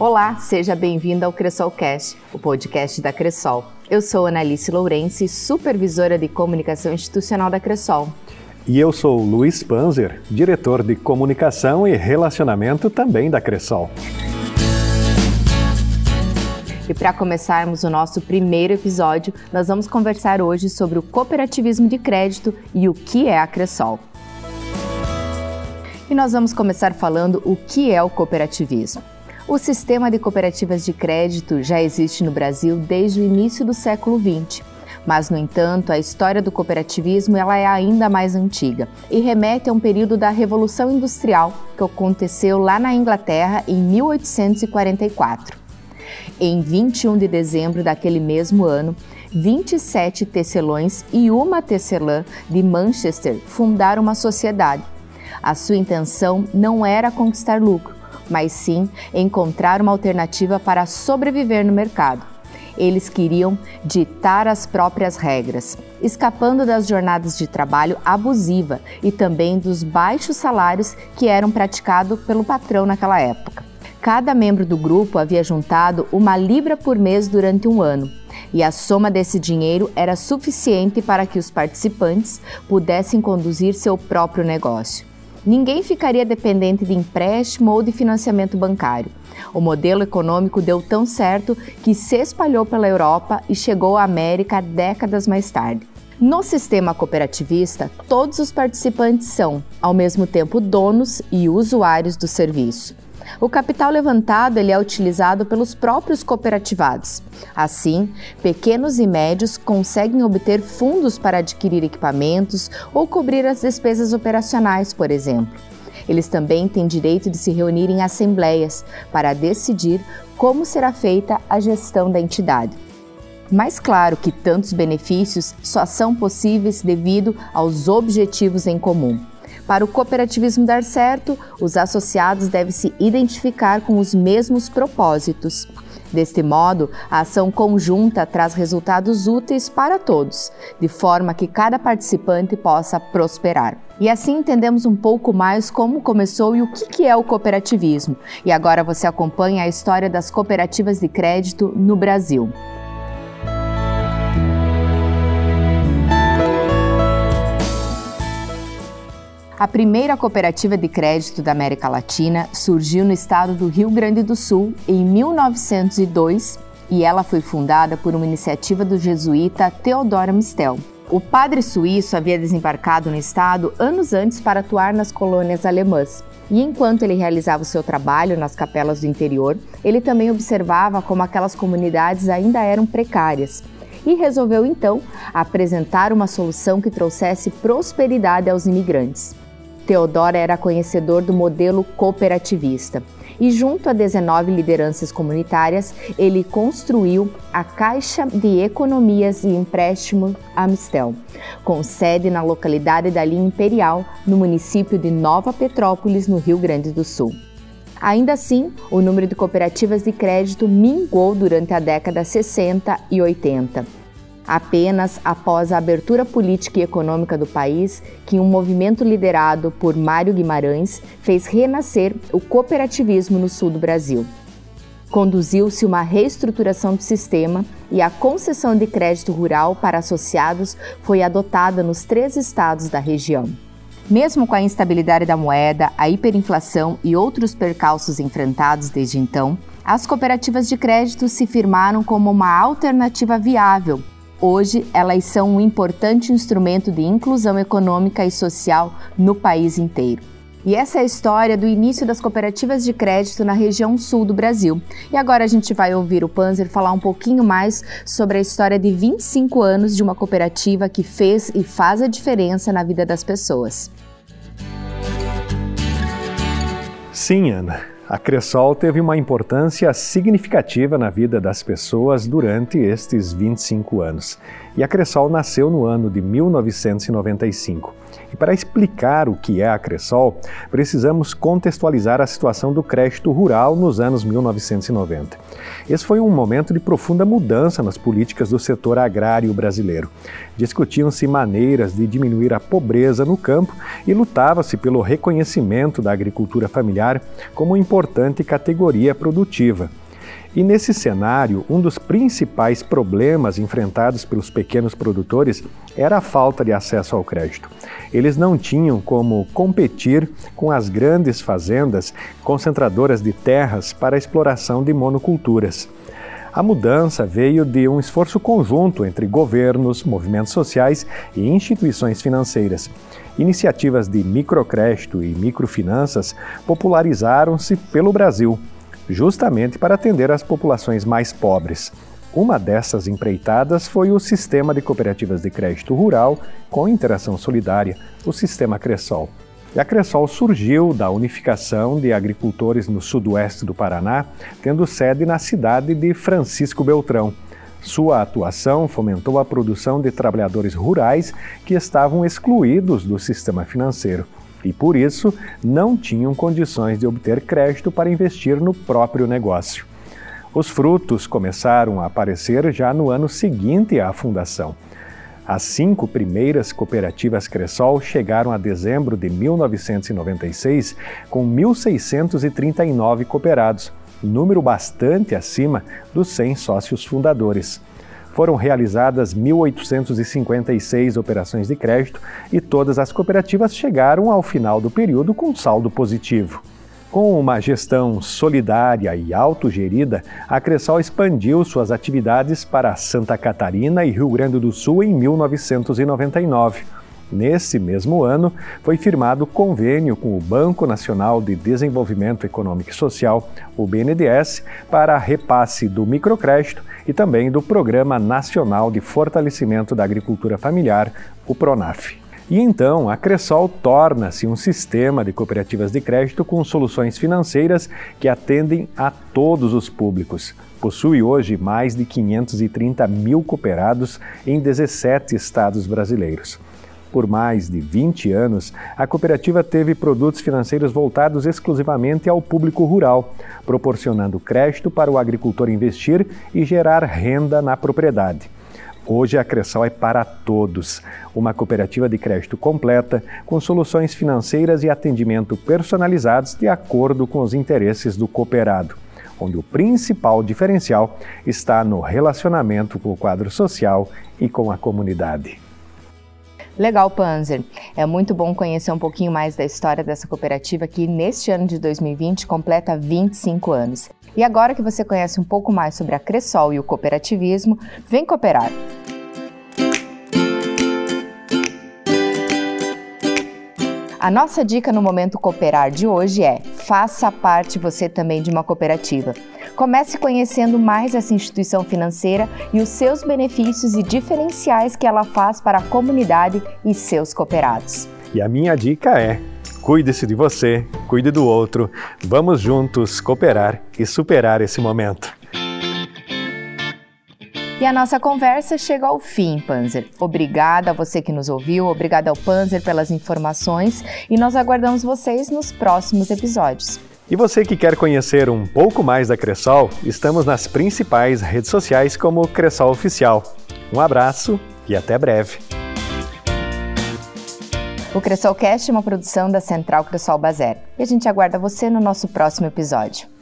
Olá, seja bem-vindo ao Cressolcast, o podcast da Cressol. Eu sou Analice Lourenço, supervisora de comunicação institucional da Cressol. E eu sou Luiz Panzer, diretor de comunicação e relacionamento também da Cressol. E para começarmos o nosso primeiro episódio, nós vamos conversar hoje sobre o cooperativismo de crédito e o que é a Cressol. E nós vamos começar falando o que é o cooperativismo. O sistema de cooperativas de crédito já existe no Brasil desde o início do século XX. Mas, no entanto, a história do cooperativismo ela é ainda mais antiga e remete a um período da Revolução Industrial que aconteceu lá na Inglaterra em 1844. Em 21 de dezembro daquele mesmo ano, 27 tecelões e uma tecelã de Manchester fundaram uma sociedade. A sua intenção não era conquistar lucro, mas sim encontrar uma alternativa para sobreviver no mercado. Eles queriam ditar as próprias regras, escapando das jornadas de trabalho abusiva e também dos baixos salários que eram praticados pelo patrão naquela época. Cada membro do grupo havia juntado uma libra por mês durante um ano, e a soma desse dinheiro era suficiente para que os participantes pudessem conduzir seu próprio negócio. Ninguém ficaria dependente de empréstimo ou de financiamento bancário. O modelo econômico deu tão certo que se espalhou pela Europa e chegou à América décadas mais tarde. No sistema cooperativista, todos os participantes são, ao mesmo tempo, donos e usuários do serviço. O capital levantado ele é utilizado pelos próprios cooperativados. Assim, pequenos e médios conseguem obter fundos para adquirir equipamentos ou cobrir as despesas operacionais, por exemplo. Eles também têm direito de se reunir em assembleias para decidir como será feita a gestão da entidade. Mas claro que tantos benefícios só são possíveis devido aos objetivos em comum. Para o cooperativismo dar certo, os associados devem se identificar com os mesmos propósitos. Deste modo, a ação conjunta traz resultados úteis para todos, de forma que cada participante possa prosperar. E assim entendemos um pouco mais como começou e o que é o cooperativismo. E agora você acompanha a história das cooperativas de crédito no Brasil. A primeira cooperativa de crédito da América Latina surgiu no estado do Rio Grande do Sul em 1902 e ela foi fundada por uma iniciativa do jesuíta Teodoro Mistel. O padre suíço havia desembarcado no estado anos antes para atuar nas colônias alemãs. E enquanto ele realizava o seu trabalho nas capelas do interior, ele também observava como aquelas comunidades ainda eram precárias e resolveu então apresentar uma solução que trouxesse prosperidade aos imigrantes. Teodoro era conhecedor do modelo cooperativista e, junto a 19 lideranças comunitárias, ele construiu a Caixa de Economias e Empréstimo Amistel, com sede na localidade da Linha Imperial, no município de Nova Petrópolis, no Rio Grande do Sul. Ainda assim, o número de cooperativas de crédito minguou durante a década 60 e 80 apenas após a abertura política e econômica do país que um movimento liderado por Mário Guimarães fez renascer o cooperativismo no sul do Brasil. Conduziu-se uma reestruturação do sistema e a concessão de crédito rural para associados foi adotada nos três estados da região. Mesmo com a instabilidade da moeda, a hiperinflação e outros percalços enfrentados desde então, as cooperativas de crédito se firmaram como uma alternativa viável Hoje, elas são um importante instrumento de inclusão econômica e social no país inteiro. E essa é a história do início das cooperativas de crédito na região sul do Brasil. E agora a gente vai ouvir o Panzer falar um pouquinho mais sobre a história de 25 anos de uma cooperativa que fez e faz a diferença na vida das pessoas. Sim, Ana. A Cressol teve uma importância significativa na vida das pessoas durante estes 25 anos. E a Cressol nasceu no ano de 1995. E para explicar o que é a Cressol, precisamos contextualizar a situação do crédito rural nos anos 1990. Esse foi um momento de profunda mudança nas políticas do setor agrário brasileiro. Discutiam-se maneiras de diminuir a pobreza no campo e lutava-se pelo reconhecimento da agricultura familiar como importante categoria produtiva. E nesse cenário, um dos principais problemas enfrentados pelos pequenos produtores era a falta de acesso ao crédito. Eles não tinham como competir com as grandes fazendas concentradoras de terras para a exploração de monoculturas. A mudança veio de um esforço conjunto entre governos, movimentos sociais e instituições financeiras. Iniciativas de microcrédito e microfinanças popularizaram-se pelo Brasil justamente para atender as populações mais pobres. Uma dessas empreitadas foi o Sistema de Cooperativas de Crédito Rural com Interação Solidária, o Sistema Cressol. E a Cressol surgiu da unificação de agricultores no sudoeste do Paraná, tendo sede na cidade de Francisco Beltrão. Sua atuação fomentou a produção de trabalhadores rurais que estavam excluídos do sistema financeiro e, por isso, não tinham condições de obter crédito para investir no próprio negócio. Os frutos começaram a aparecer já no ano seguinte à fundação. As cinco primeiras cooperativas Cressol chegaram a dezembro de 1996 com 1.639 cooperados, número bastante acima dos 100 sócios fundadores foram realizadas 1.856 operações de crédito e todas as cooperativas chegaram ao final do período com saldo positivo. Com uma gestão solidária e autogerida, a Cressol expandiu suas atividades para Santa Catarina e Rio Grande do Sul em 1999 Nesse mesmo ano, foi firmado convênio com o Banco Nacional de Desenvolvimento Econômico e Social, o BNDES, para repasse do microcrédito e também do Programa Nacional de Fortalecimento da Agricultura Familiar, o PRONAF. E então, a Cressol torna-se um sistema de cooperativas de crédito com soluções financeiras que atendem a todos os públicos. Possui hoje mais de 530 mil cooperados em 17 estados brasileiros. Por mais de 20 anos, a cooperativa teve produtos financeiros voltados exclusivamente ao público rural, proporcionando crédito para o agricultor investir e gerar renda na propriedade. Hoje a Cressol é para todos, uma cooperativa de crédito completa, com soluções financeiras e atendimento personalizados de acordo com os interesses do cooperado, onde o principal diferencial está no relacionamento com o quadro social e com a comunidade. Legal, Panzer. É muito bom conhecer um pouquinho mais da história dessa cooperativa que neste ano de 2020 completa 25 anos. E agora que você conhece um pouco mais sobre a Cressol e o cooperativismo, vem cooperar. A nossa dica no Momento Cooperar de hoje é: faça parte você também de uma cooperativa. Comece conhecendo mais essa instituição financeira e os seus benefícios e diferenciais que ela faz para a comunidade e seus cooperados. E a minha dica é: cuide-se de você, cuide do outro. Vamos juntos cooperar e superar esse momento. E a nossa conversa chega ao fim, Panzer. Obrigada a você que nos ouviu, obrigada ao Panzer pelas informações e nós aguardamos vocês nos próximos episódios. E você que quer conhecer um pouco mais da Cressol, estamos nas principais redes sociais como Cressol Oficial. Um abraço e até breve. O Cressolcast é uma produção da Central Cressol Bazer e a gente aguarda você no nosso próximo episódio.